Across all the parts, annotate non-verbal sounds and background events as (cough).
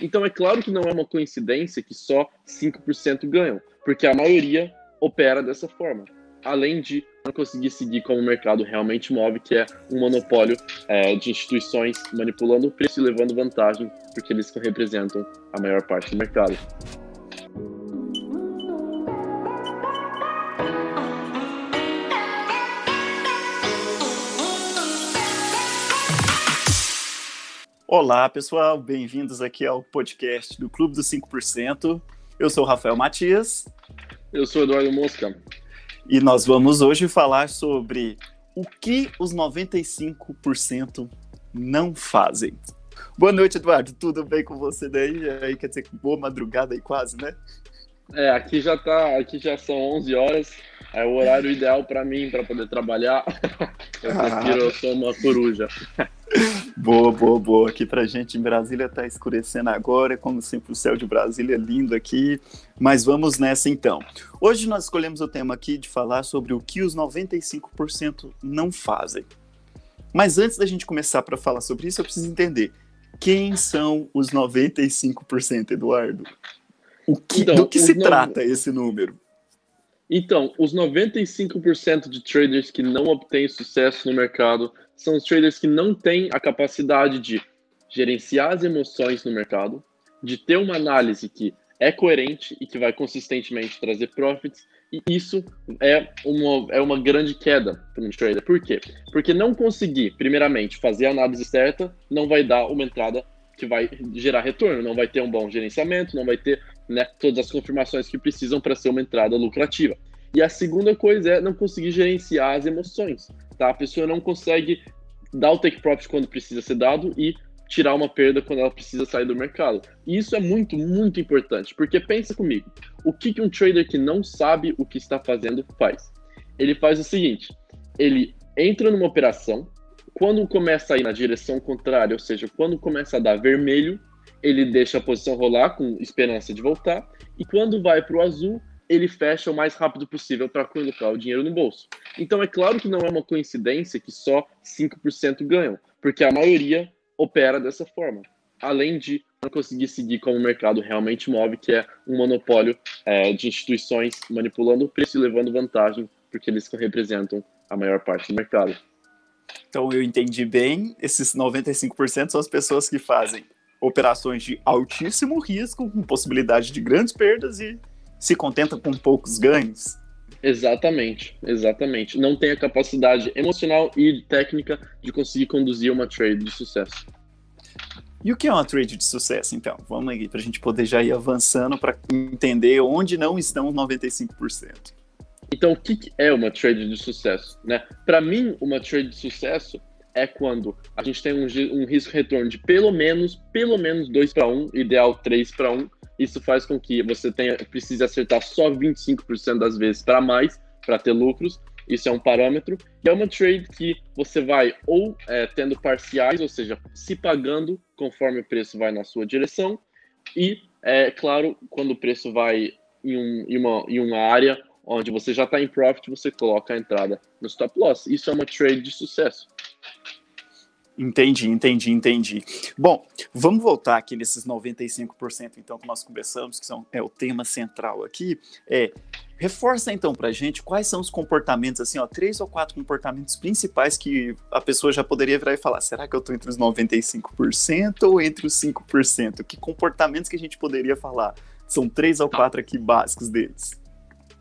Então é claro que não é uma coincidência que só 5% ganham, porque a maioria opera dessa forma. Além de não conseguir seguir como o mercado realmente move, que é um monopólio é, de instituições manipulando o preço e levando vantagem, porque eles representam a maior parte do mercado. Olá, pessoal, bem-vindos aqui ao podcast do Clube dos 5%. Eu sou o Rafael Matias. Eu sou o Eduardo Mosca. E nós vamos hoje falar sobre o que os 95% não fazem. Boa noite, Eduardo. Tudo bem com você daí? Aí quer dizer, boa madrugada aí quase, né? É, aqui já tá, aqui já são 11 horas. É o horário ideal para mim para poder trabalhar. Eu prefiro, eu sou uma coruja. Boa, boa, boa. Aqui pra gente em Brasília tá escurecendo agora, como sempre o céu de Brasília é lindo aqui. Mas vamos nessa então. Hoje nós escolhemos o tema aqui de falar sobre o que os 95% não fazem. Mas antes da gente começar para falar sobre isso, eu preciso entender quem são os 95%, Eduardo? O que, então, do que se trata esse número? Então, os 95% de traders que não obtêm sucesso no mercado são os traders que não têm a capacidade de gerenciar as emoções no mercado, de ter uma análise que é coerente e que vai consistentemente trazer profits. E isso é uma, é uma grande queda para um trader. Por quê? Porque não conseguir, primeiramente, fazer a análise certa não vai dar uma entrada que vai gerar retorno, não vai ter um bom gerenciamento, não vai ter né, todas as confirmações que precisam para ser uma entrada lucrativa. E a segunda coisa é não conseguir gerenciar as emoções, tá? A pessoa não consegue dar o take profit quando precisa ser dado e tirar uma perda quando ela precisa sair do mercado. E isso é muito, muito importante, porque pensa comigo, o que, que um trader que não sabe o que está fazendo faz? Ele faz o seguinte, ele entra numa operação, quando começa a ir na direção contrária, ou seja, quando começa a dar vermelho, ele deixa a posição rolar com esperança de voltar, e quando vai para o azul, ele fecha o mais rápido possível para colocar o dinheiro no bolso. Então é claro que não é uma coincidência que só 5% ganham, porque a maioria opera dessa forma. Além de não conseguir seguir como o mercado realmente move, que é um monopólio é, de instituições manipulando o preço e levando vantagem, porque eles representam a maior parte do mercado. Então eu entendi bem, esses 95% são as pessoas que fazem operações de altíssimo risco, com possibilidade de grandes perdas e se contenta com poucos ganhos. Exatamente, exatamente. Não tem a capacidade emocional e técnica de conseguir conduzir uma trade de sucesso. E o que é uma trade de sucesso, então? Vamos aí, para a gente poder já ir avançando para entender onde não estão os 95%. Então, o que é uma trade de sucesso? Né? Para mim, uma trade de sucesso é quando a gente tem um, um risco-retorno de pelo menos, pelo menos 2 para 1, ideal 3 para 1. Isso faz com que você tenha, precise acertar só 25% das vezes para mais, para ter lucros. Isso é um parâmetro. E é uma trade que você vai ou é, tendo parciais, ou seja, se pagando conforme o preço vai na sua direção. E, é claro, quando o preço vai em, um, em, uma, em uma área onde você já está em profit, você coloca a entrada no stop loss. Isso é uma trade de sucesso. Entendi, entendi, entendi. Bom, vamos voltar aqui nesses 95% então que nós conversamos, que são, é o tema central aqui. É, reforça então para a gente quais são os comportamentos, assim, ó, três ou quatro comportamentos principais que a pessoa já poderia virar e falar, será que eu estou entre os 95% ou entre os 5%? Que comportamentos que a gente poderia falar? São três ou tá. quatro aqui básicos deles.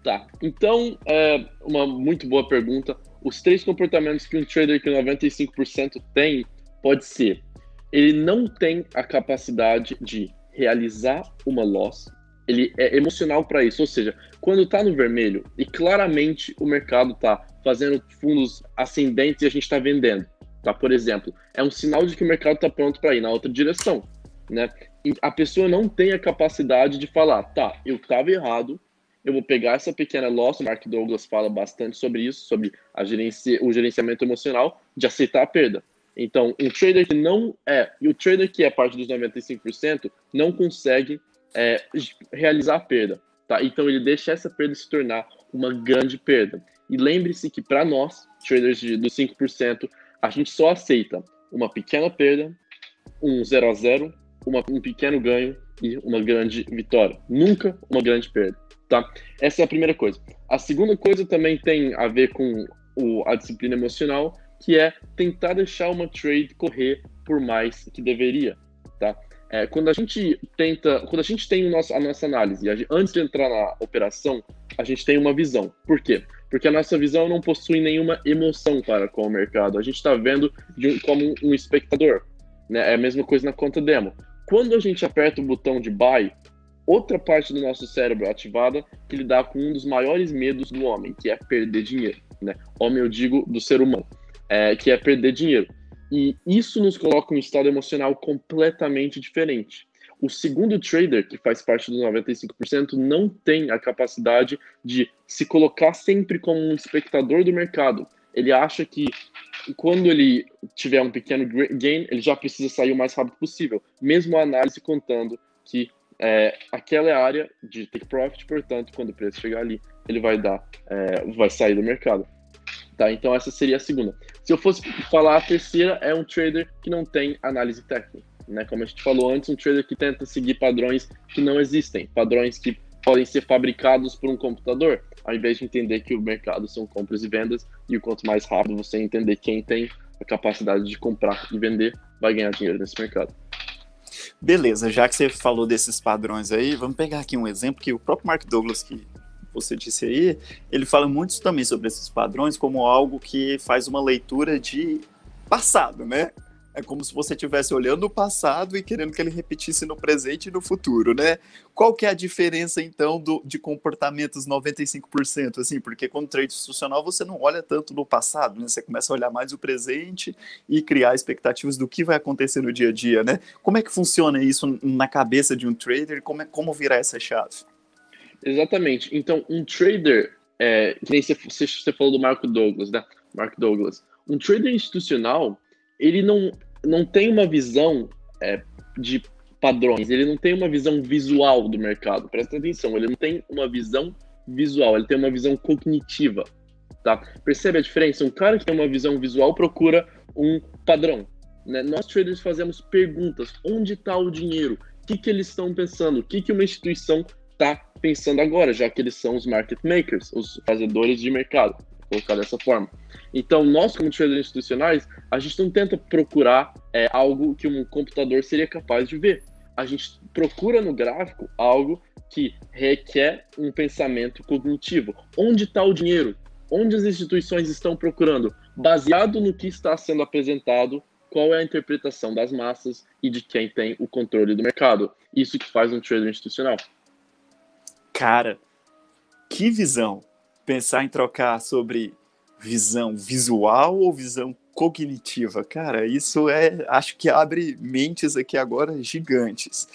Tá, então, é uma muito boa pergunta os três comportamentos que um trader que 95% tem pode ser ele não tem a capacidade de realizar uma loss, ele é emocional para isso, ou seja, quando está no vermelho e claramente o mercado está fazendo fundos ascendentes e a gente está vendendo, tá? Por exemplo, é um sinal de que o mercado está pronto para ir na outra direção, né? E a pessoa não tem a capacidade de falar, tá, eu estava errado, eu vou pegar essa pequena loss, o Mark Douglas fala bastante sobre isso, sobre a o gerenciamento emocional, de aceitar a perda. Então, um trader que não é, e o trader que é parte dos 95%, não consegue é, realizar a perda. Tá? Então, ele deixa essa perda se tornar uma grande perda. E lembre-se que para nós, traders de, dos 5%, a gente só aceita uma pequena perda, um 0 a 0 uma, um pequeno ganho e uma grande vitória. Nunca uma grande perda, tá? Essa é a primeira coisa. A segunda coisa também tem a ver com o, a disciplina emocional, que é tentar deixar uma trade correr por mais que deveria, tá? É, quando a gente tenta, quando a gente tem nosso, a nossa análise, a gente, antes de entrar na operação, a gente tem uma visão. Por quê? Porque a nossa visão não possui nenhuma emoção para com o mercado. A gente está vendo de, como um espectador. Né? É a mesma coisa na conta demo. Quando a gente aperta o botão de buy, outra parte do nosso cérebro ativada que lidar com um dos maiores medos do homem, que é perder dinheiro. Né? Homem, eu digo, do ser humano, é, que é perder dinheiro. E isso nos coloca em um estado emocional completamente diferente. O segundo trader, que faz parte dos 95%, não tem a capacidade de se colocar sempre como um espectador do mercado. Ele acha que quando ele tiver um pequeno gain, ele já precisa sair o mais rápido possível, mesmo a análise contando que é, aquela é a área de take profit, portanto, quando o preço chegar ali, ele vai dar, é, vai sair do mercado. Tá? Então essa seria a segunda. Se eu fosse falar a terceira, é um trader que não tem análise técnica. Né? Como a gente falou antes, um trader que tenta seguir padrões que não existem, padrões que podem ser fabricados por um computador, ao invés de entender que o mercado são compras e vendas, e quanto mais rápido você entender quem tem a capacidade de comprar e vender, vai ganhar dinheiro nesse mercado. Beleza, já que você falou desses padrões aí, vamos pegar aqui um exemplo que o próprio Mark Douglas, que você disse aí, ele fala muito também sobre esses padrões como algo que faz uma leitura de passado, né? É como se você estivesse olhando o passado e querendo que ele repetisse no presente e no futuro, né? Qual que é a diferença, então, do, de comportamentos 95%? Assim, porque com trade institucional você não olha tanto no passado, né? Você começa a olhar mais o presente e criar expectativas do que vai acontecer no dia a dia, né? Como é que funciona isso na cabeça de um trader? Como, é, como virar essa chave? Exatamente. Então, um trader, é, que nem você, você falou do Marco Douglas, né? Mark Douglas. Um trader institucional, ele não, não tem uma visão é, de padrões, ele não tem uma visão visual do mercado. Presta atenção, ele não tem uma visão visual, ele tem uma visão cognitiva. Tá? Percebe a diferença? Um cara que tem uma visão visual procura um padrão. Né? Nós traders fazemos perguntas: onde está o dinheiro? O que, que eles estão pensando? O que, que uma instituição está pensando agora, já que eles são os market makers, os fazedores de mercado, colocar dessa forma. Então, nós, como traders institucionais, a gente não tenta procurar é, algo que um computador seria capaz de ver. A gente procura no gráfico algo que requer um pensamento cognitivo. Onde está o dinheiro? Onde as instituições estão procurando? Baseado no que está sendo apresentado, qual é a interpretação das massas e de quem tem o controle do mercado. Isso que faz um trader institucional. Cara, que visão! Pensar em trocar sobre visão visual ou visão cognitiva. Cara, isso é, acho que abre mentes aqui agora gigantes.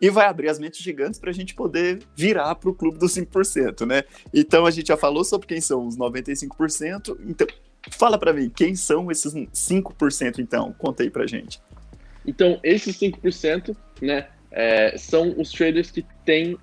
E vai abrir as mentes gigantes para a gente poder virar para o clube dos 5%, né? Então a gente já falou sobre quem são os 95%. Então, fala para mim, quem são esses 5% então? Conta aí para gente. Então, esses 5%, né, é, são os traders que têm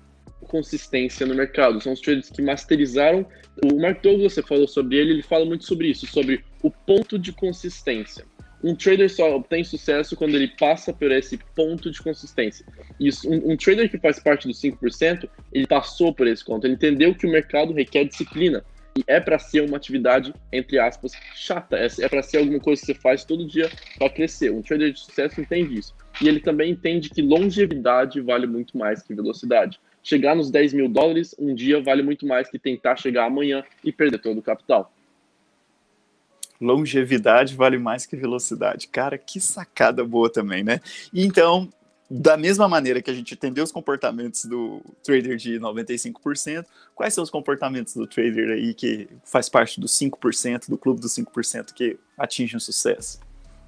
consistência no mercado. São os traders que masterizaram. O Mark Douglas, você falou sobre ele, ele fala muito sobre isso, sobre o ponto de consistência. Um trader só obtém sucesso quando ele passa por esse ponto de consistência. Isso, um, um trader que faz parte dos 5%, ele passou por esse ponto, ele entendeu que o mercado requer disciplina. E é para ser uma atividade, entre aspas, chata. É, é para ser alguma coisa que você faz todo dia para crescer. Um trader de sucesso entende isso. E ele também entende que longevidade vale muito mais que velocidade chegar nos 10 mil dólares um dia vale muito mais que tentar chegar amanhã e perder todo o capital. Longevidade vale mais que velocidade. Cara, que sacada boa também, né? Então, da mesma maneira que a gente entendeu os comportamentos do trader de 95%, quais são os comportamentos do trader aí que faz parte dos 5%, do clube dos 5% que atinge um sucesso?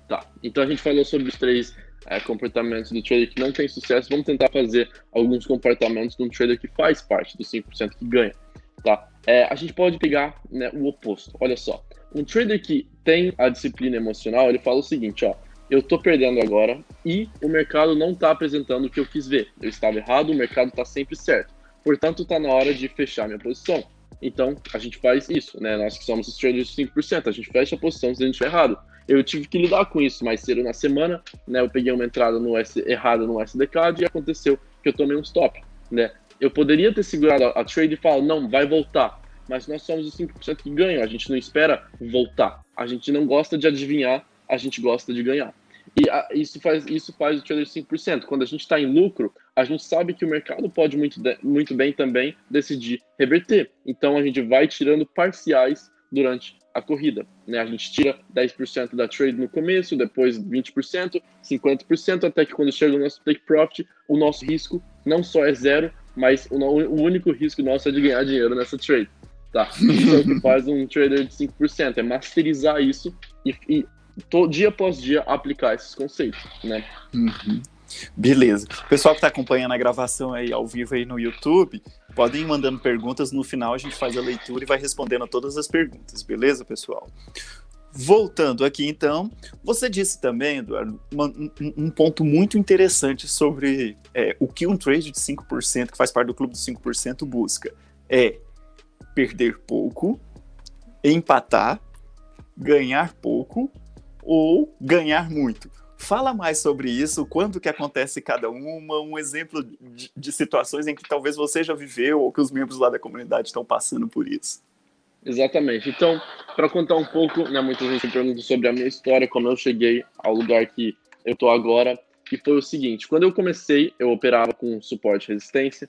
Tá, então a gente falou sobre os três é, comportamentos do trader que não tem sucesso, vamos tentar fazer alguns comportamentos de um trader que faz parte dos 5% que ganha. Tá? É, a gente pode pegar né, o oposto. Olha só, um trader que tem a disciplina emocional, ele fala o seguinte, ó, eu estou perdendo agora e o mercado não está apresentando o que eu quis ver. Eu estava errado, o mercado está sempre certo. Portanto, está na hora de fechar minha posição. Então, a gente faz isso, né? Nós que somos os traders de 5%, a gente fecha a posição se a gente estiver errado. Eu tive que lidar com isso mais cedo na semana, né? Eu peguei uma entrada no S, errada no SDK e aconteceu que eu tomei um stop, né? Eu poderia ter segurado a, a trade e falar, não, vai voltar, mas nós somos os 5% que ganham, a gente não espera voltar. A gente não gosta de adivinhar, a gente gosta de ganhar. E a, isso, faz, isso faz o trader 5%. Quando a gente está em lucro, a gente sabe que o mercado pode muito, de, muito bem também decidir reverter. Então a gente vai tirando parciais durante a corrida. Né? A gente tira 10% da trade no começo, depois 20%, 50%, até que quando chega o nosso take profit, o nosso risco não só é zero, mas o, o único risco nosso é de ganhar dinheiro nessa trade. Tá? Isso é o que faz um trader de 5%, é masterizar isso e, e todo, dia após dia aplicar esses conceitos, né? Uhum. Beleza. Pessoal que está acompanhando a gravação aí ao vivo aí no YouTube, podem ir mandando perguntas. No final a gente faz a leitura e vai respondendo a todas as perguntas, beleza, pessoal? Voltando aqui, então, você disse também, Eduardo, uma, um, um, ponto muito interessante sobre é, o que um trade de 5%, que faz parte do clube dos 5%, busca. É perder pouco, empatar, ganhar pouco ou ganhar muito. Fala mais sobre isso, quando que acontece cada uma, um exemplo de, de, situações em que talvez você já viveu ou que os membros lá da comunidade estão passando por isso. Exatamente. Então, para contar um pouco, né, muita gente me pergunta sobre a minha história, como eu cheguei ao lugar que eu estou agora, e foi o seguinte, quando eu comecei, eu operava com suporte e resistência,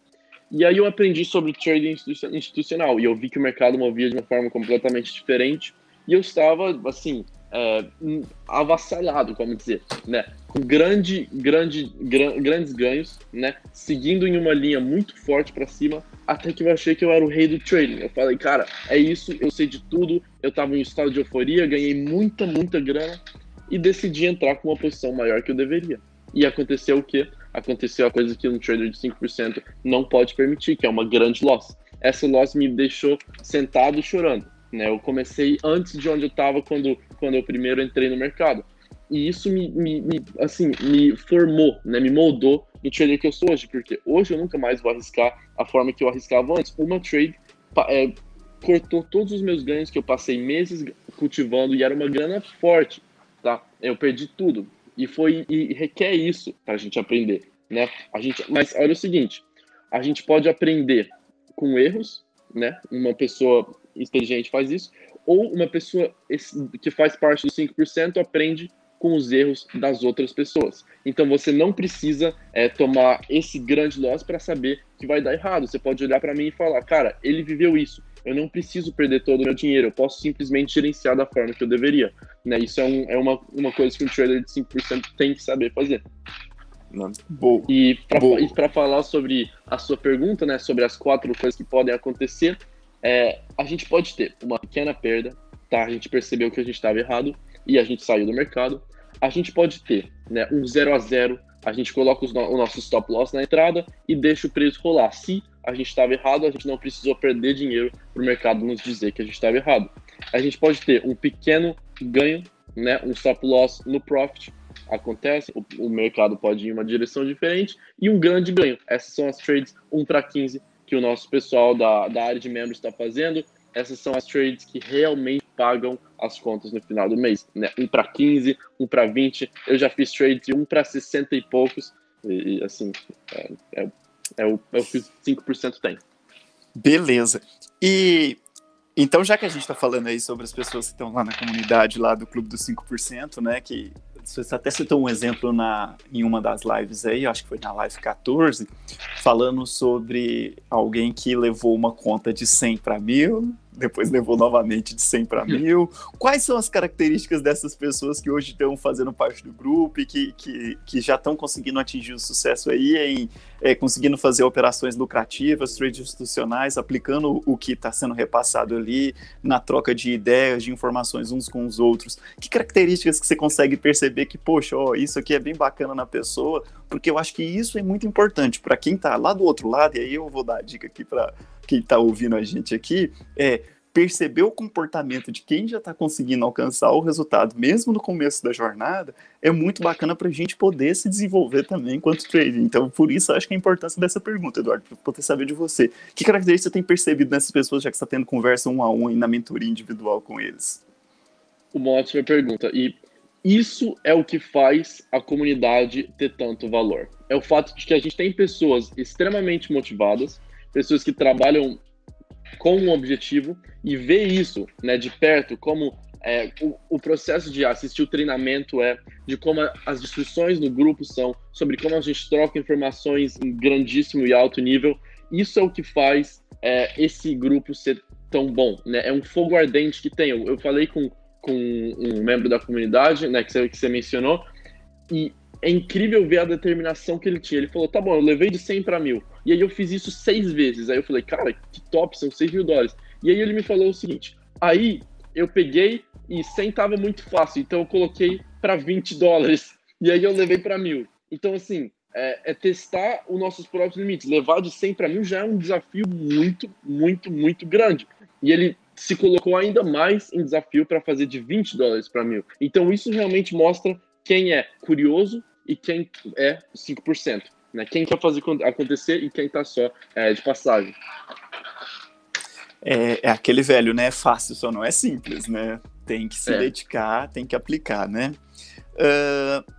e aí eu aprendi sobre trading institucional, e eu vi que o mercado movia de uma forma completamente diferente, e eu estava, assim, é, avassalado, como dizer, né? Com grande, grande, gran, grandes ganhos, né? Seguindo em uma linha muito forte para cima, até que eu achei que eu era o rei do trading. Eu falei, cara, é isso, eu sei de tudo, eu estava em um estado de euforia, ganhei muita, muita grana e decidi entrar com uma posição maior que eu deveria. E aconteceu o quê? Aconteceu a coisa que um trader de 5% não pode permitir, que é uma grande loss. Essa loss me deixou sentado chorando. Né? Eu comecei antes de onde eu estava quando, quando eu primeiro entrei no mercado. E isso me, me, me, assim, me formou, né? me moldou no trader que eu sou hoje, porque hoje eu nunca mais vou arriscar a forma que eu arriscava antes. Uma trade é, cortou todos os meus ganhos que eu passei meses cultivando e era uma grana forte, tá? Eu perdi tudo e foi e requer isso para a gente aprender, né? A gente, mas olha o seguinte, a gente pode aprender com erros, né? Uma pessoa inteligente faz isso, ou uma pessoa que faz parte dos 5% aprende com os erros das outras pessoas. Então você não precisa é, tomar esse grande loss para saber que vai dar errado. Você pode olhar para mim e falar, cara, ele viveu isso. Eu não preciso perder todo o meu dinheiro. Eu posso simplesmente gerenciar da forma que eu deveria. Né? Isso é, um, é uma, uma coisa que um trader de 5% tem que saber fazer. Né? E para falar sobre a sua pergunta, né, sobre as quatro coisas que podem acontecer, é, a gente pode ter uma pequena perda, tá? A gente percebeu que a gente estava errado e a gente saiu do mercado. A gente pode ter né, um 0 a 0 a gente coloca no, o nosso stop loss na entrada e deixa o preço rolar. Se a gente estava errado, a gente não precisou perder dinheiro para o mercado nos dizer que a gente estava errado. A gente pode ter um pequeno ganho, né, um stop loss no profit, acontece, o, o mercado pode ir em uma direção diferente, e um grande ganho. Essas são as trades 1 para 15 que o nosso pessoal da, da área de membros está fazendo. Essas são as trades que realmente pagam as contas no final do mês. Né? Um para 15, um para 20. Eu já fiz trades de um para 60 e poucos. E, assim, é, é, é, o, é o que 5% tem. Beleza. E então, já que a gente está falando aí sobre as pessoas que estão lá na comunidade lá do Clube dos 5%, né, que você até citou um exemplo na, em uma das lives aí, acho que foi na live 14, falando sobre alguém que levou uma conta de 100 para mil, depois levou novamente de 100 para mil. Quais são as características dessas pessoas que hoje estão fazendo parte do grupo e que, que, que já estão conseguindo atingir o sucesso aí em é, conseguindo fazer operações lucrativas, trades institucionais, aplicando o que está sendo repassado ali na troca de ideias, de informações uns com os outros? Que características que você consegue perceber que, poxa, ó, isso aqui é bem bacana na pessoa, porque eu acho que isso é muito importante para quem está lá do outro lado, e aí eu vou dar a dica aqui para quem está ouvindo a gente aqui, é perceber o comportamento de quem já está conseguindo alcançar o resultado, mesmo no começo da jornada, é muito bacana para a gente poder se desenvolver também enquanto trader. Então, por isso, acho que a importância dessa pergunta, Eduardo, para poder saber de você. Que características você tem percebido nessas pessoas, já que está tendo conversa um a um e na mentoria individual com eles? Uma ótima pergunta. E isso é o que faz a comunidade ter tanto valor. É o fato de que a gente tem pessoas extremamente motivadas, pessoas que trabalham com um objetivo e ver isso né, de perto, como é, o, o, processo de assistir o treinamento é, de como as discussões no grupo são, sobre como a gente troca informações em grandíssimo e alto nível. Isso é o que faz é, esse grupo ser tão bom. Né? É um fogo ardente que tem. Eu, eu falei com com um membro da comunidade, né, que você, que você mencionou, e é incrível ver a determinação que ele tinha. Ele falou, tá bom, eu levei de 100 para mil. E aí eu fiz isso seis vezes. Aí eu falei, cara, que top, são 6 mil dólares. E aí ele me falou o seguinte, aí eu peguei e 100 tava muito fácil, então eu coloquei para 20 dólares. E aí eu levei para mil. Então, assim, é, é, testar os nossos próprios limites. Levar de 100 para mil já é um desafio muito, muito, muito grande. E ele se colocou ainda mais em desafio para fazer de 20 dólares para mil. Então isso realmente mostra quem é curioso e quem é 5%. Né? Quem quer fazer acontecer e quem está só é, de passagem. É, é, aquele velho, né? É fácil, só não é simples, né? Tem que se é. dedicar, tem que aplicar, né? Uh,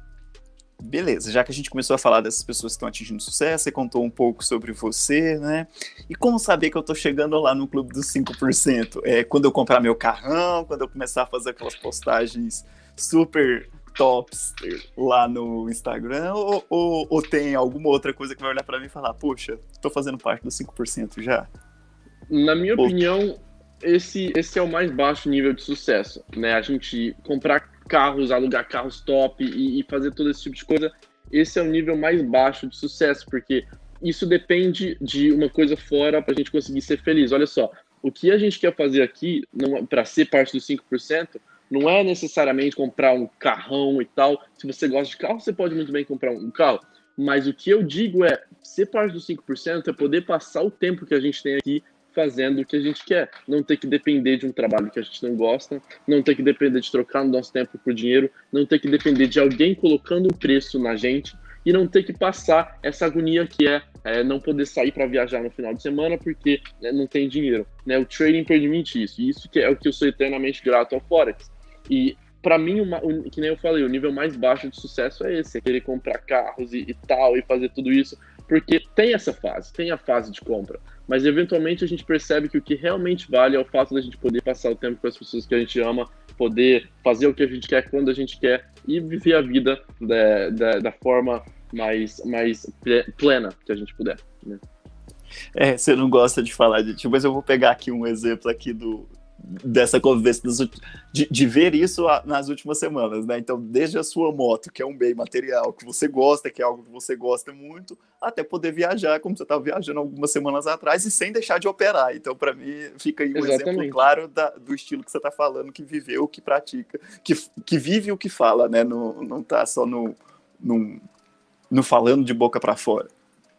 beleza, já que a gente começou a falar dessas pessoas que estão atingindo sucesso, você contou um pouco sobre você, né? E como saber que eu tô chegando lá no clube dos 5%? É quando eu comprar meu carrão, quando eu começar a fazer aquelas postagens super tops lá no Instagram, ou, ou, ou tem alguma outra coisa que vai olhar para mim e falar, poxa, tô fazendo parte dos 5% já? Na minha ou... opinião, esse, esse é o mais baixo nível de sucesso, né? A gente comprar carros, alugar carros top e, e fazer todo esse tipo de coisa, esse é o nível mais baixo de sucesso, porque isso depende de uma coisa fora para a gente conseguir ser feliz. Olha só, o que a gente quer fazer aqui para ser parte dos 5% não é necessariamente comprar um carrão e tal. Se você gosta de carro, você pode muito bem comprar um carro. Mas o que eu digo é, ser parte dos 5% é poder passar o tempo que a gente tem aqui fazendo o que a gente quer. Não ter que depender de um trabalho que a gente não gosta, não ter que depender de trocar o nosso tempo por dinheiro, não ter que depender de alguém colocando um preço na gente e não ter que passar essa agonia que é, é não poder sair para viajar no final de semana porque né, não tem dinheiro. Né? O trading permite isso, e isso que é o que eu sou eternamente grato ao Forex. E para mim, uma, que nem eu falei, o nível mais baixo de sucesso é esse, é querer comprar carros e, e tal, e fazer tudo isso, porque tem essa fase, tem a fase de compra mas eventualmente a gente percebe que o que realmente vale é o fato da gente poder passar o tempo com as pessoas que a gente ama, poder fazer o que a gente quer quando a gente quer e viver a vida da, da, da forma mais, mais plena que a gente puder. Né? É, você não gosta de falar de ti, mas eu vou pegar aqui um exemplo aqui do, dessa convivência, de, de, ver isso nas últimas semanas, né? Então, desde a sua moto, que é um bem material que você gosta, que é algo que você gosta muito, até poder viajar, como você estava viajando algumas semanas atrás, e sem deixar de operar. Então, para mim, fica aí um Exatamente. exemplo claro da, do estilo que você está falando, que viveu, que pratica, que, que vive o que fala, né? Não, não tá só no, no, no falando de boca para fora.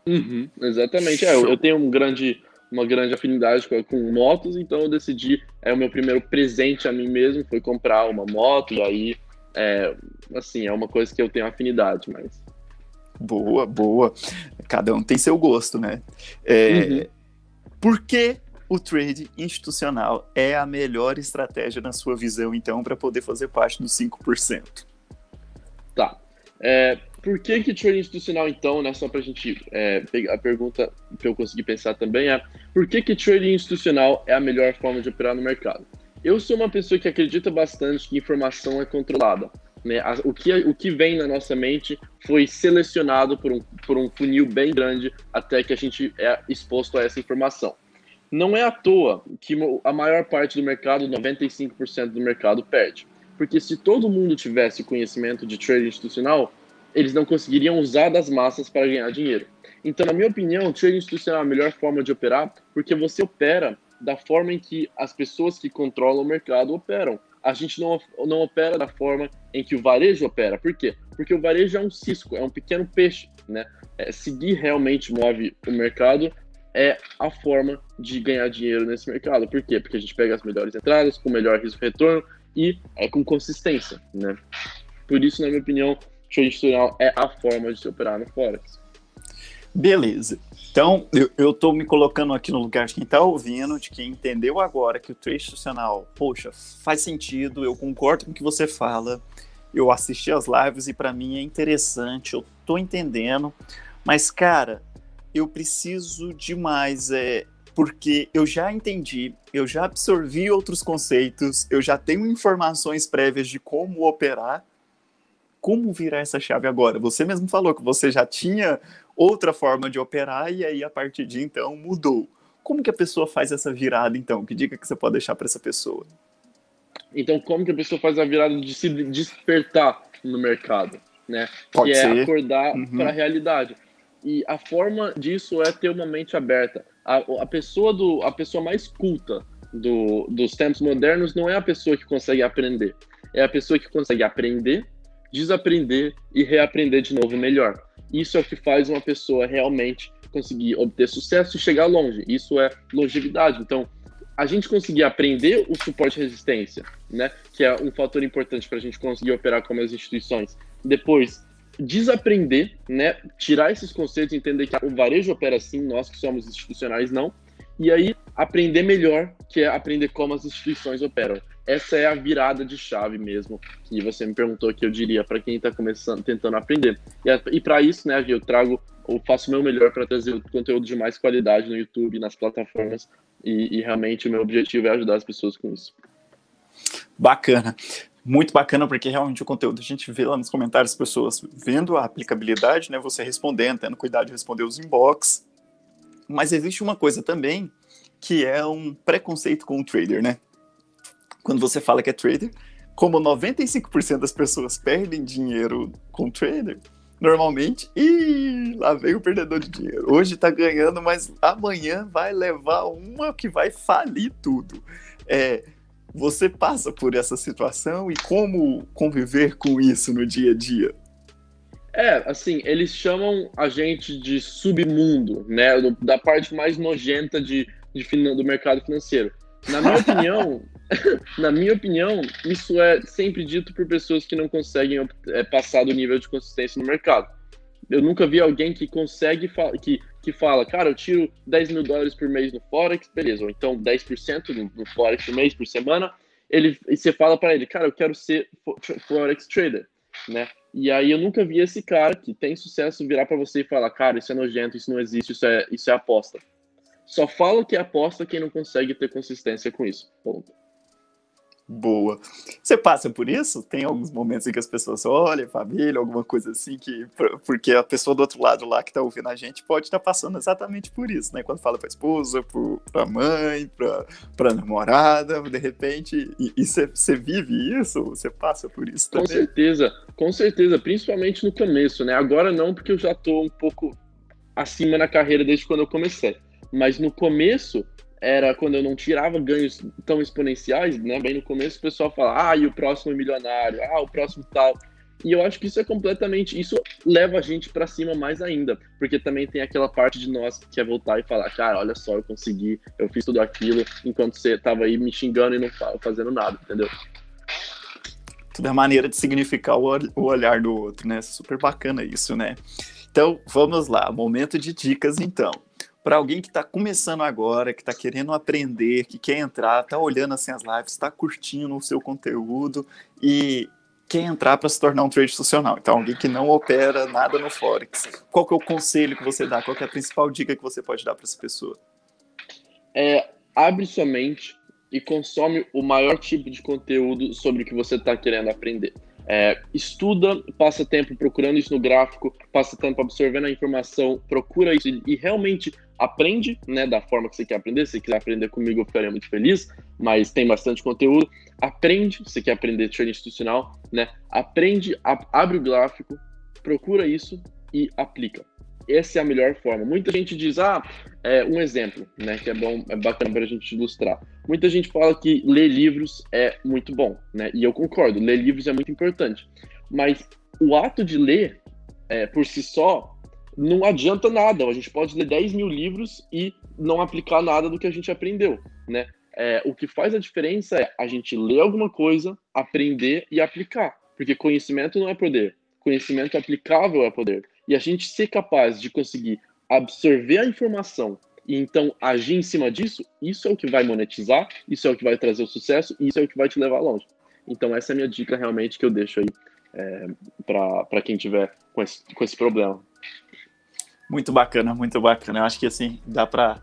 Uhum, exatamente. É, eu, eu tenho um grande uma grande afinidade com, com, motos, então eu decidi, é o meu primeiro presente a mim mesmo, foi comprar uma moto, e aí, é, assim, é uma coisa que eu tenho afinidade, mas... Boa, boa. Cada um tem seu gosto, né? É, uhum. Por que o trade institucional é a melhor estratégia na sua visão, então, para poder fazer parte dos 5%? Tá. É, por que que trade institucional, então, né, só para a gente é, a pergunta que eu consegui pensar também é, por que que trading institucional é a melhor forma de operar no mercado? Eu sou uma pessoa que acredita bastante que informação é controlada. Né? O, que, o que vem na nossa mente foi selecionado por um, por um funil bem grande até que a gente é exposto a essa informação. Não é à toa que a maior parte do mercado, 95% do mercado, perde. Porque se todo mundo tivesse conhecimento de trading institucional, eles não conseguiriam usar das massas para ganhar dinheiro. Então, na minha opinião, o trading institucional é a melhor forma de operar, porque você opera da forma em que as pessoas que controlam o mercado operam. A gente não, não opera da forma em que o varejo opera. Por quê? Porque o varejo é um cisco, é um pequeno peixe. Né? É, seguir realmente move o mercado é a forma de ganhar dinheiro nesse mercado. Por quê? Porque a gente pega as melhores entradas, com melhor risco-retorno e é com consistência. Né? Por isso, na minha opinião, trade institucional é a forma de se operar no Forex. Beleza. Então, eu, estou me colocando aqui no lugar de quem está ouvindo, de quem entendeu agora que o trade institucional, poxa, faz sentido, eu concordo com o que você fala, eu assisti as lives e para mim é interessante, eu tô entendendo, mas cara, eu preciso demais é porque eu já entendi, eu já absorvi outros conceitos, eu já tenho informações prévias de como operar. Como virar essa chave agora? Você mesmo falou que você já tinha outra forma de operar e aí a partir de então mudou. Como que a pessoa faz essa virada então? Que dica que você pode deixar para essa pessoa? Então, como que a pessoa faz a virada de se despertar no mercado, né? Pode que ser. é acordar Uhum. para a realidade. E a forma disso é ter uma mente aberta. A, a pessoa do a pessoa mais culta do, dos tempos modernos não é a pessoa que consegue aprender, é a pessoa que consegue aprender, desaprender e reaprender de novo melhor. Isso é o que faz uma pessoa realmente conseguir obter sucesso e chegar longe. Isso é longevidade. Então, a gente conseguir aprender o suporte e resistência, né, que é um fator importante para a gente conseguir operar como as instituições. Depois, desaprender, né, tirar esses conceitos, entender que o varejo opera assim, nós que somos institucionais não, e aí aprender melhor, que é aprender como as instituições operam. Essa é a virada de chave mesmo que você me perguntou que eu diria para quem está começando, tentando aprender. E, e para isso, né, eu trago, eu faço o meu melhor para trazer conteúdo de mais qualidade no YouTube, nas plataformas, e, e realmente o meu objetivo é ajudar as pessoas com isso. Bacana. Muito bacana, porque realmente o conteúdo a gente vê lá nos comentários as pessoas vendo a aplicabilidade, né? Você respondendo, tendo cuidado de responder os inbox. Mas existe uma coisa também que é um preconceito com o trader, né? Quando você fala que é trader, como 95% das pessoas perdem dinheiro com trader, normalmente, e lá vem o perdedor de dinheiro. Hoje tá ganhando, mas amanhã vai levar uma que vai falir tudo. É, você passa por essa situação e como conviver com isso no dia a dia? É, assim, eles chamam a gente de submundo, né? Da parte mais nojenta de, de do mercado financeiro. Na minha (laughs) opinião, (laughs) na minha opinião, isso é sempre dito por pessoas que não conseguem é, passar do nível de consistência no mercado. Eu nunca vi alguém que consegue que, que fala, cara, eu tiro 10 mil dólares por mês no Forex, beleza, ou então 10% no, no Forex por mês, por semana. Ele, e você fala para ele, cara, eu quero ser fo- Forex trader, né? E aí eu nunca vi esse cara que tem sucesso virar para você e falar, cara, isso é nojento, isso não existe, isso é, isso é aposta. Só fala que é aposta quem não consegue ter consistência com isso. Ponto. Boa. Você passa por isso? Tem alguns momentos em que as pessoas olham, família, alguma coisa assim, que porque a pessoa do outro lado lá que tá ouvindo a gente pode estar passando exatamente por isso, né? Quando fala pra esposa, pro, pra mãe, pra, pra namorada, de repente, e você vive isso? Você passa por isso Com também? certeza, com certeza, principalmente no começo, né? Agora não, porque eu já tô um pouco acima na carreira desde quando eu comecei. Mas no começo, era quando eu não tirava ganhos tão exponenciais, né? Bem no começo o pessoal fala, ah, e o próximo é milionário, ah, o próximo tal. E eu acho que isso é completamente, isso leva a gente para cima mais ainda, porque também tem aquela parte de nós que quer voltar e falar, cara, olha só, eu consegui, eu fiz tudo aquilo, enquanto você tava aí me xingando e não fa- fazendo nada, entendeu? Tudo é maneira de significar o olhar do outro, né? Super bacana isso, né? Então, vamos lá, momento de dicas então. Para alguém que está começando agora, que está querendo aprender, que quer entrar, está olhando assim as lives, está curtindo o seu conteúdo e quer entrar para se tornar um trade institucional. Então, alguém que não opera nada no Forex. Qual que é o conselho que você dá? Qual que é a principal dica que você pode dar para essa pessoa? é, abre sua mente e consome o maior tipo de conteúdo sobre o que você está querendo aprender. É, estuda, passa tempo procurando isso no gráfico, passa tempo absorvendo a informação, procura isso e, e realmente aprende né, da forma que você quer aprender. Se você quiser aprender comigo, eu ficaria muito feliz, mas tem bastante conteúdo. Aprende, se você quer aprender trading institucional, né? Aprende, abre o gráfico, procura isso e aplica. Essa é a melhor forma. Muita gente diz, ah, é, um exemplo, né, que é bom, é bacana para a gente ilustrar. Muita gente fala que ler livros é muito bom, né, e eu concordo, ler livros é muito importante. Mas o ato de ler, é, por si só, não adianta nada. A gente pode ler 10 mil livros e não aplicar nada do que a gente aprendeu, né? É, o que faz a diferença é a gente ler alguma coisa, aprender e aplicar. Porque conhecimento não é poder. Conhecimento aplicável é poder. E a gente ser capaz de conseguir absorver a informação e então agir em cima disso, isso é o que vai monetizar, isso é o que vai trazer o sucesso isso é o que vai te levar longe. Então essa é a minha dica realmente que eu deixo aí é, para quem tiver com esse, com esse problema. Muito bacana, muito bacana. Eu acho que assim dá para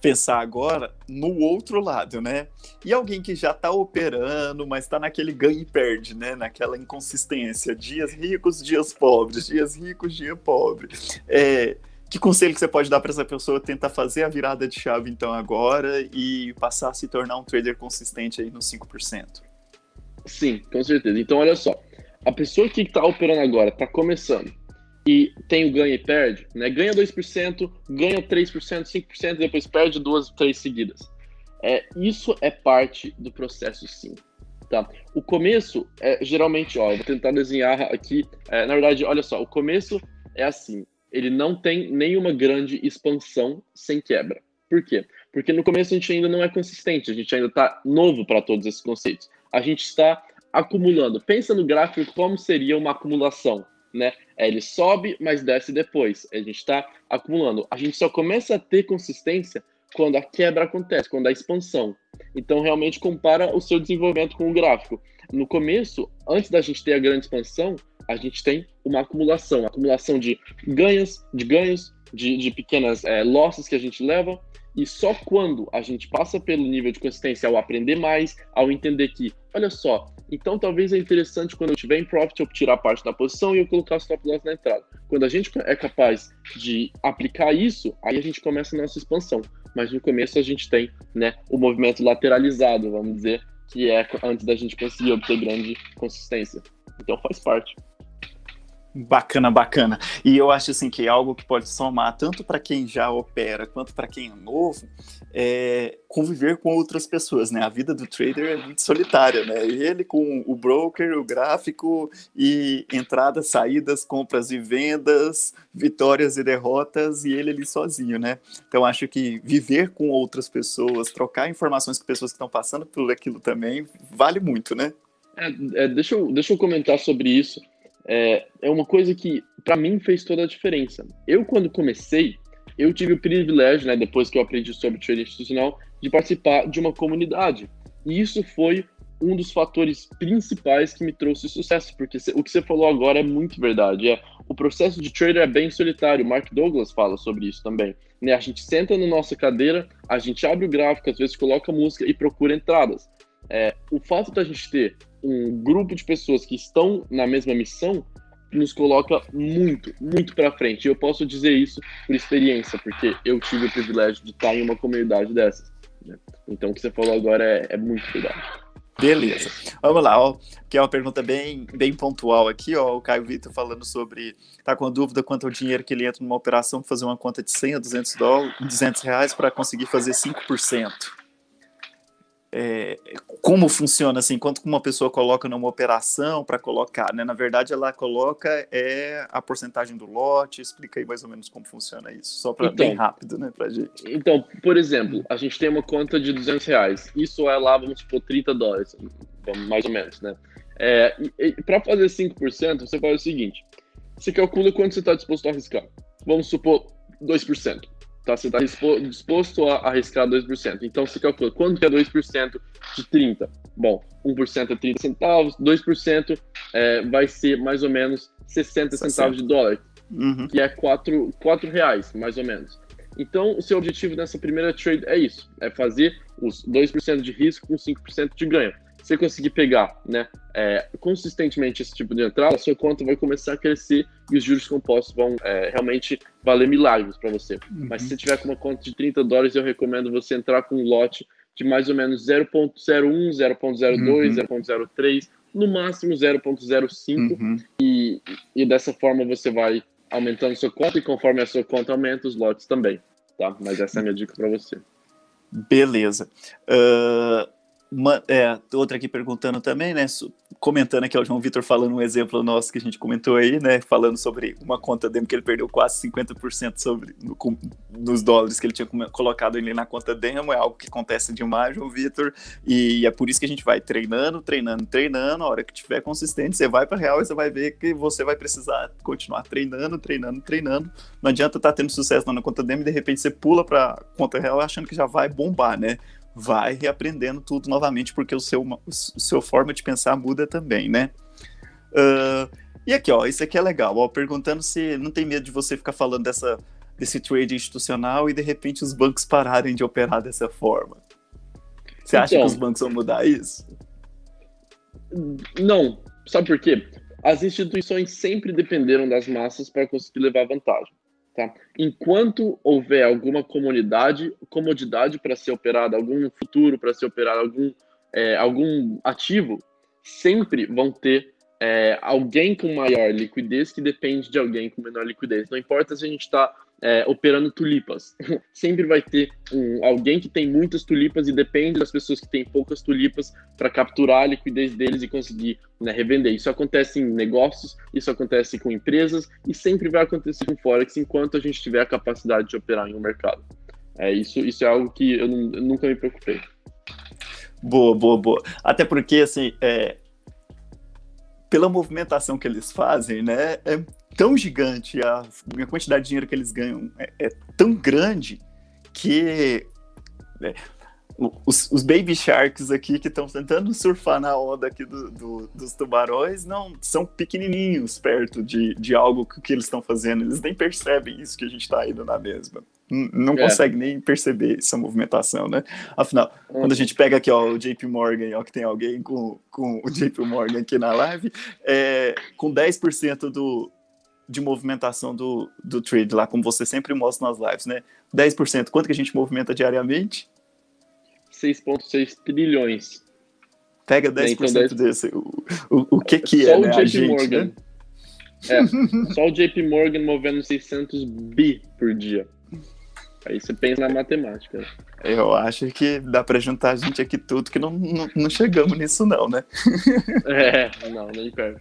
pensar agora no outro lado, né? E alguém que já está operando, mas está naquele ganho e perde, né? Naquela inconsistência, dias ricos, dias pobres, dias ricos, dia pobre. É, que conselho que você pode dar para essa pessoa tentar fazer a virada de chave então agora e passar a se tornar um trader consistente aí nos 5%? Sim, com certeza. Então olha só, a pessoa que está operando agora, está começando e tem o ganha e perde, né? Ganha 2%, ganha 3%, 5%, depois perde duas, três seguidas. É, isso é parte do processo sim. Tá? O começo é geralmente, ó, eu vou tentar desenhar aqui. É, na verdade, olha só, o começo é assim ele não tem nenhuma grande expansão sem quebra. Por quê? Porque no começo a gente ainda não é consistente, a gente ainda está novo para todos esses conceitos. A gente está acumulando. Pensa no gráfico como seria uma acumulação, né? É, ele sobe, mas desce depois. A gente está acumulando. A gente só começa a ter consistência quando a quebra acontece, quando a expansão. Então, realmente compara o seu desenvolvimento com o gráfico. No começo, antes da gente ter a grande expansão, a gente tem uma acumulação, acumulação de ganhos, de ganhos, de, de pequenas é, losses que a gente leva, e só quando a gente passa pelo nível de consistência, ao aprender mais, ao entender que, olha só, então talvez é interessante quando eu tiver em profit eu tirar parte da posição e eu colocar stop loss na entrada. Quando a gente é capaz de aplicar isso, aí a gente começa a nossa expansão. Mas no começo a gente tem né, o movimento lateralizado, vamos dizer, que é antes da gente conseguir obter grande consistência. Então faz parte. Bacana, bacana. E eu acho assim que é algo que pode somar tanto para quem já opera quanto para quem é novo, é conviver com outras pessoas, né? A vida do trader é muito solitária, né? Ele com o broker, o gráfico e entradas, saídas, compras e vendas, vitórias e derrotas e ele ali sozinho, né? Então acho que viver com outras pessoas, trocar informações com pessoas que estão passando por aquilo também vale muito, né? É, é, deixa, eu, deixa eu comentar sobre isso é, é uma coisa que, para mim, fez toda a diferença. Eu, quando comecei, eu tive o privilégio, né, depois que eu aprendi sobre trading institucional, de participar de uma comunidade. E isso foi um dos fatores principais que me trouxe sucesso, porque o que você falou agora é muito verdade. É, o processo de trader é bem solitário. Mark Douglas fala sobre isso também. Né? A gente senta na nossa cadeira, a gente abre o gráfico, às vezes coloca música e procura entradas. É, o fato da gente ter um grupo de pessoas que estão na mesma missão nos coloca muito, muito para frente. Eu posso dizer isso por experiência, porque eu tive o privilégio de estar em uma comunidade dessas. Né? Então, o que você falou agora é, é muito verdade. Beleza. Vamos lá, ó, que é uma pergunta bem, bem pontual aqui, ó, o Caio Vitor falando sobre, tá com dúvida quanto é o dinheiro que ele entra numa operação para fazer uma conta de 100 a 200 dólares, 200 reais para conseguir fazer 5% é, como funciona assim, quanto uma pessoa coloca numa operação para colocar, né? Na verdade, ela coloca é a porcentagem do lote, explica aí mais ou menos como funciona isso, só para então, bem rápido, né, pra gente. Então, por exemplo, a gente tem uma conta de 200 reais, isso é lá, vamos supor, 30 dólares, mais ou menos, né? É, para fazer 5%, você faz o seguinte, você calcula quanto você está disposto a arriscar. Vamos supor 2% tá? Você está disposto a arriscar 2%. Então, você calcula quanto é 2% de 30? Bom, 1% é 30 centavos, 2% é, vai ser mais ou menos 60 centavos de dólar, uhum. que é 4, 4 reais, mais ou menos. Então, o seu objetivo nessa primeira trade é isso, é fazer os 2% de risco com 5% de ganho você conseguir pegar né, é, consistentemente esse tipo de entrada, a sua conta vai começar a crescer e os juros compostos vão é, realmente valer milagres para você. Uhum. Mas se você tiver com uma conta de 30 dólares, eu recomendo você entrar com um lote de mais ou menos 0.01, 0.02, uhum. 0.03, no máximo 0.05 uhum. e, e dessa forma você vai aumentando sua conta e conforme a sua conta aumenta, os lotes também, tá? Mas essa é a minha dica para você. Beleza. Uh, uma, é, outra aqui perguntando também, né? Comentando aqui, o João Vitor falando um exemplo nosso que a gente comentou aí, né? Falando sobre uma conta demo que ele perdeu quase 50% sobre, no, com, nos dólares que ele tinha colocado ali na conta demo. É algo que acontece demais, João Vitor. E é por isso que a gente vai treinando, treinando, treinando. A hora que tiver consistente, você vai para real e você vai ver que você vai precisar continuar treinando, treinando, treinando. Não adianta estar tá tendo sucesso na conta demo e de repente você pula para conta real achando que já vai bombar, né? Vai reaprendendo tudo novamente, porque o seu, o seu forma de pensar muda também, né? Uh, e aqui, ó, isso aqui é legal, ó, perguntando se não tem medo de você ficar falando dessa, desse trade institucional e de repente os bancos pararem de operar dessa forma. Você acha então, que os bancos vão mudar isso? Não. Sabe por quê? As instituições sempre dependeram das massas para conseguir levar vantagem. Tá? Enquanto houver alguma comunidade, comodidade para ser operada, algum futuro para ser operado, algum, é, algum ativo, sempre vão ter é, alguém com maior liquidez que depende de alguém com menor liquidez. Não importa se a gente está é, operando tulipas. (laughs) Sempre vai ter um, alguém que tem muitas tulipas e depende das pessoas que têm poucas tulipas para capturar a liquidez deles e conseguir né, revender. Isso acontece em negócios, isso acontece com empresas e sempre vai acontecer com Forex enquanto a gente tiver a capacidade de operar em um mercado. É, isso, isso é algo que eu, eu nunca me preocupei. Boa, boa, boa. Até porque, assim, é, pela movimentação que eles fazem, né, é tão gigante, a, a quantidade de dinheiro que eles ganham é, é tão grande que né, os, os, baby sharks aqui que estão tentando surfar na onda aqui do, do, dos tubarões não são pequenininhos perto de, de algo que, que eles estão fazendo. Eles nem percebem isso que a gente está indo na mesma. Não é. consegue nem perceber essa movimentação, né? Afinal, uhum. quando a gente pega aqui ó, o JP Morgan, ó, que tem alguém com, com o JP Morgan aqui na live, é, com 10% do, de movimentação do, do trade lá, como você sempre mostra nas lives, né? 10%, quanto que a gente movimenta diariamente? 6,6 trilhões. Pega 10%, então 10... desse. O, o, o que que é, só né? O JP gente, Morgan. Né? É, só o JP Morgan movendo 600 bi por dia. Aí você pensa na matemática. Eu acho que dá para juntar a gente aqui tudo, que não, não, não chegamos nisso não, né? (laughs) é, não, nem perto.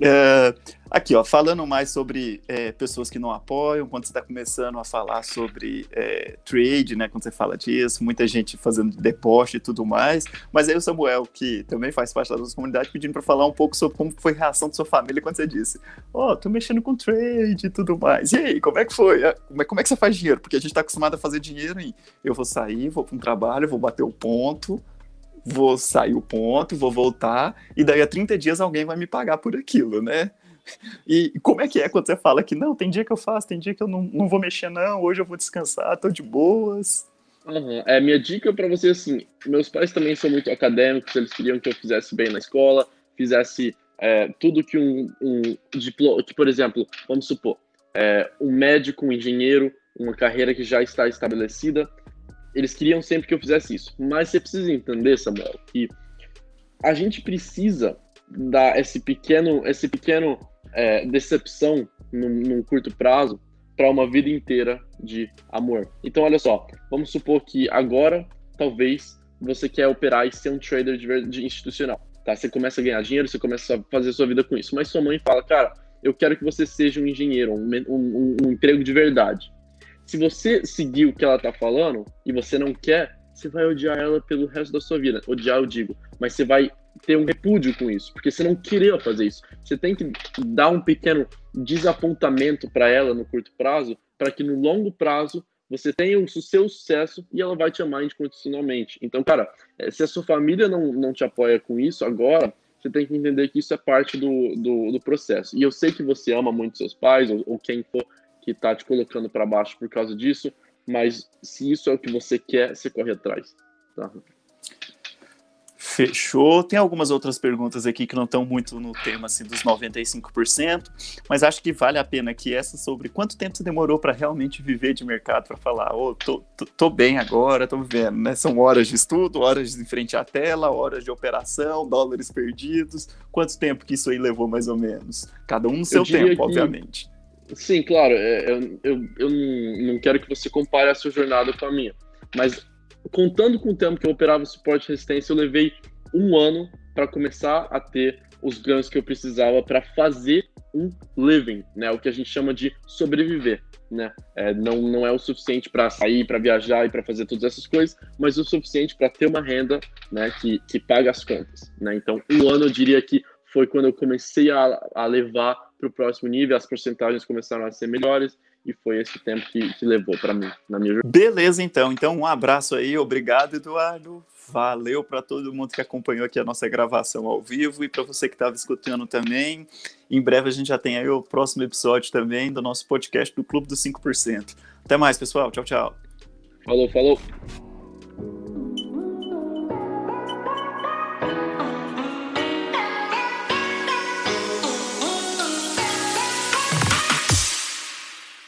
É, aqui, ó, falando mais sobre é, pessoas que não apoiam, quando você está começando a falar sobre é, trade, né? Quando você fala disso, muita gente fazendo depósito e tudo mais. Mas aí o Samuel, que também faz parte da nossa comunidade, pedindo para falar um pouco sobre como foi a reação da sua família quando você disse: Ó, oh, tô mexendo com trade e tudo mais. E aí, como é que foi? Como é, como é que você faz dinheiro? Porque a gente está acostumado a fazer dinheiro em eu vou sair, vou para um trabalho, vou bater o ponto vou sair o ponto, vou voltar, e daí a 30 dias alguém vai me pagar por aquilo, né? E como é que é quando você fala que não, tem dia que eu faço, tem dia que eu não, não vou mexer, não, hoje eu vou descansar, tô de boas. Uhum. É, minha dica para você assim: meus pais também são muito acadêmicos, eles queriam que eu fizesse bem na escola, fizesse é, tudo que um, um diploma, que, por exemplo, vamos supor, é, um médico, um engenheiro, uma carreira que já está estabelecida, eles queriam sempre que eu fizesse isso. Mas você precisa entender, Samuel, que a gente precisa dar esse pequeno, esse pequeno é, decepção num, num curto prazo para uma vida inteira de amor. Então, olha só, vamos supor que agora, talvez, você quer operar e ser um trader de, de institucional. Tá? Você começa a ganhar dinheiro, você começa a fazer sua vida com isso. Mas sua mãe fala, cara, eu quero que você seja um engenheiro, um, um, um emprego de verdade se você seguir o que ela tá falando e você não quer, você vai odiar ela pelo resto da sua vida. Odiar, eu digo, mas você vai ter um repúdio com isso, porque você não queria fazer isso. Você tem que dar um pequeno desapontamento para ela no curto prazo, para que no longo prazo você tenha o seu sucesso e ela vai te amar incondicionalmente. Então, cara, eh, se a sua família não, não te apoia com isso agora, você tem que entender que isso é parte do, do, do processo. E eu sei que você ama muito seus pais, ou, ou quem for, que está te colocando para baixo por causa disso, mas se isso é o que você quer, você corre atrás. Tá? Fechou. Tem algumas outras perguntas aqui que não estão muito no tema assim, dos 95%, mas acho que vale a pena aqui essa sobre quanto tempo você demorou para realmente viver de mercado, para falar, oh, tô, tô, tô, bem agora, tô vivendo, né? São horas de estudo, horas em frente à tela, horas de operação, dólares perdidos. Quanto tempo que isso aí levou, mais ou menos? Cada um no seu tempo, que... obviamente. Sim, claro. É, eu, eu, eu não quero que você compare a sua jornada com a minha. Mas contando com o tempo que eu operava suporte e resistência, eu levei um ano para começar a ter os ganhos que eu precisava para fazer um living, né? O que a gente chama de sobreviver, né? É, não, não é o suficiente para sair, para viajar e para fazer todas essas coisas, mas o suficiente para ter uma renda, né? Que, que paga as contas, né? Então, um ano eu diria que foi quando eu comecei a, a levar para o próximo nível, as porcentagens começaram a ser melhores e foi esse tempo que, que levou para mim, na minha Beleza, então. Então, um abraço aí, obrigado, Eduardo. Valeu para todo mundo que acompanhou aqui a nossa gravação ao vivo e para você que estava escutando também. Em breve a gente já tem aí o próximo episódio também do nosso podcast do Clube dos 5%. Até mais, pessoal. Tchau, tchau. Falou, falou.